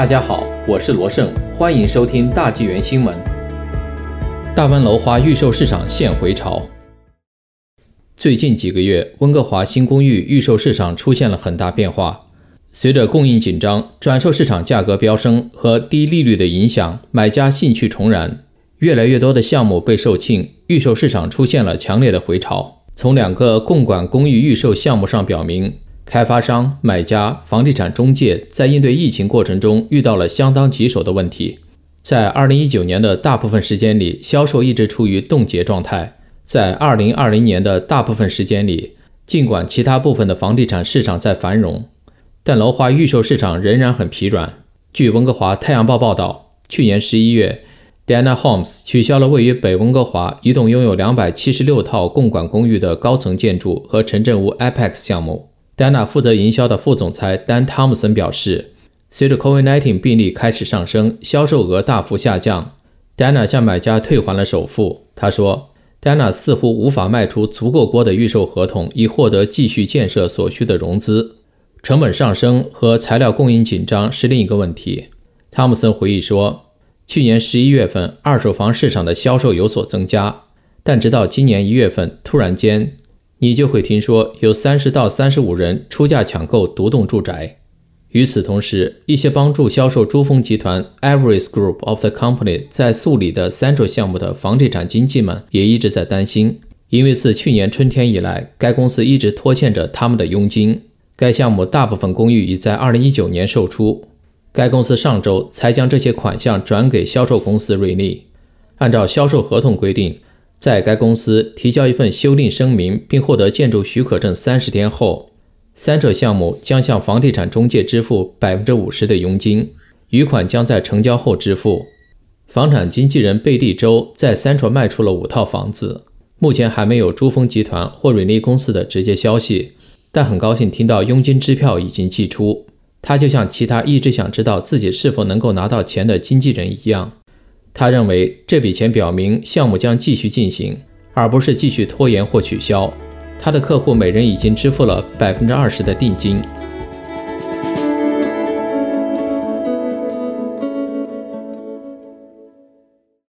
大家好，我是罗胜，欢迎收听大纪元新闻。大湾楼花预售市场现回潮。最近几个月，温哥华新公寓预售市场出现了很大变化。随着供应紧张、转售市场价格飙升和低利率的影响，买家兴趣重燃，越来越多的项目被售罄，预售市场出现了强烈的回潮。从两个共管公寓预售项目上表明。开发商、买家、房地产中介在应对疫情过程中遇到了相当棘手的问题。在2019年的大部分时间里，销售一直处于冻结状态。在2020年的大部分时间里，尽管其他部分的房地产市场在繁荣，但楼花预售市场仍然很疲软。据温哥华太阳报报道，去年11月，Dana Homes 取消了位于北温哥华一栋拥有276套共管公寓的高层建筑和城镇屋 Apex 项目。Dana 负责营销的副总裁 Dan Tomson 表示，随着 COVID-19 病例开始上升，销售额大幅下降。Dana 向买家退还了首付。他说，Dana 似乎无法卖出足够多的预售合同，以获得继续建设所需的融资。成本上升和材料供应紧张是另一个问题。汤姆森回忆说，去年十一月份，二手房市场的销售有所增加，但直到今年一月份，突然间。你就会听说有三十到三十五人出价抢购独栋住宅。与此同时，一些帮助销售珠峰集团 Everest Group of the Company 在素里的 Central 项目的房地产经纪们也一直在担心，因为自去年春天以来，该公司一直拖欠着他们的佣金。该项目大部分公寓已在二零一九年售出，该公司上周才将这些款项转给销售公司瑞利。按照销售合同规定。在该公司提交一份修订声明并获得建筑许可证三十天后，三者项目将向房地产中介支付百分之五十的佣金，余款将在成交后支付。房产经纪人贝蒂周在三者卖出了五套房子，目前还没有珠峰集团或瑞丽公司的直接消息，但很高兴听到佣金支票已经寄出。他就像其他一直想知道自己是否能够拿到钱的经纪人一样。他认为这笔钱表明项目将继续进行，而不是继续拖延或取消。他的客户每人已经支付了百分之二十的定金。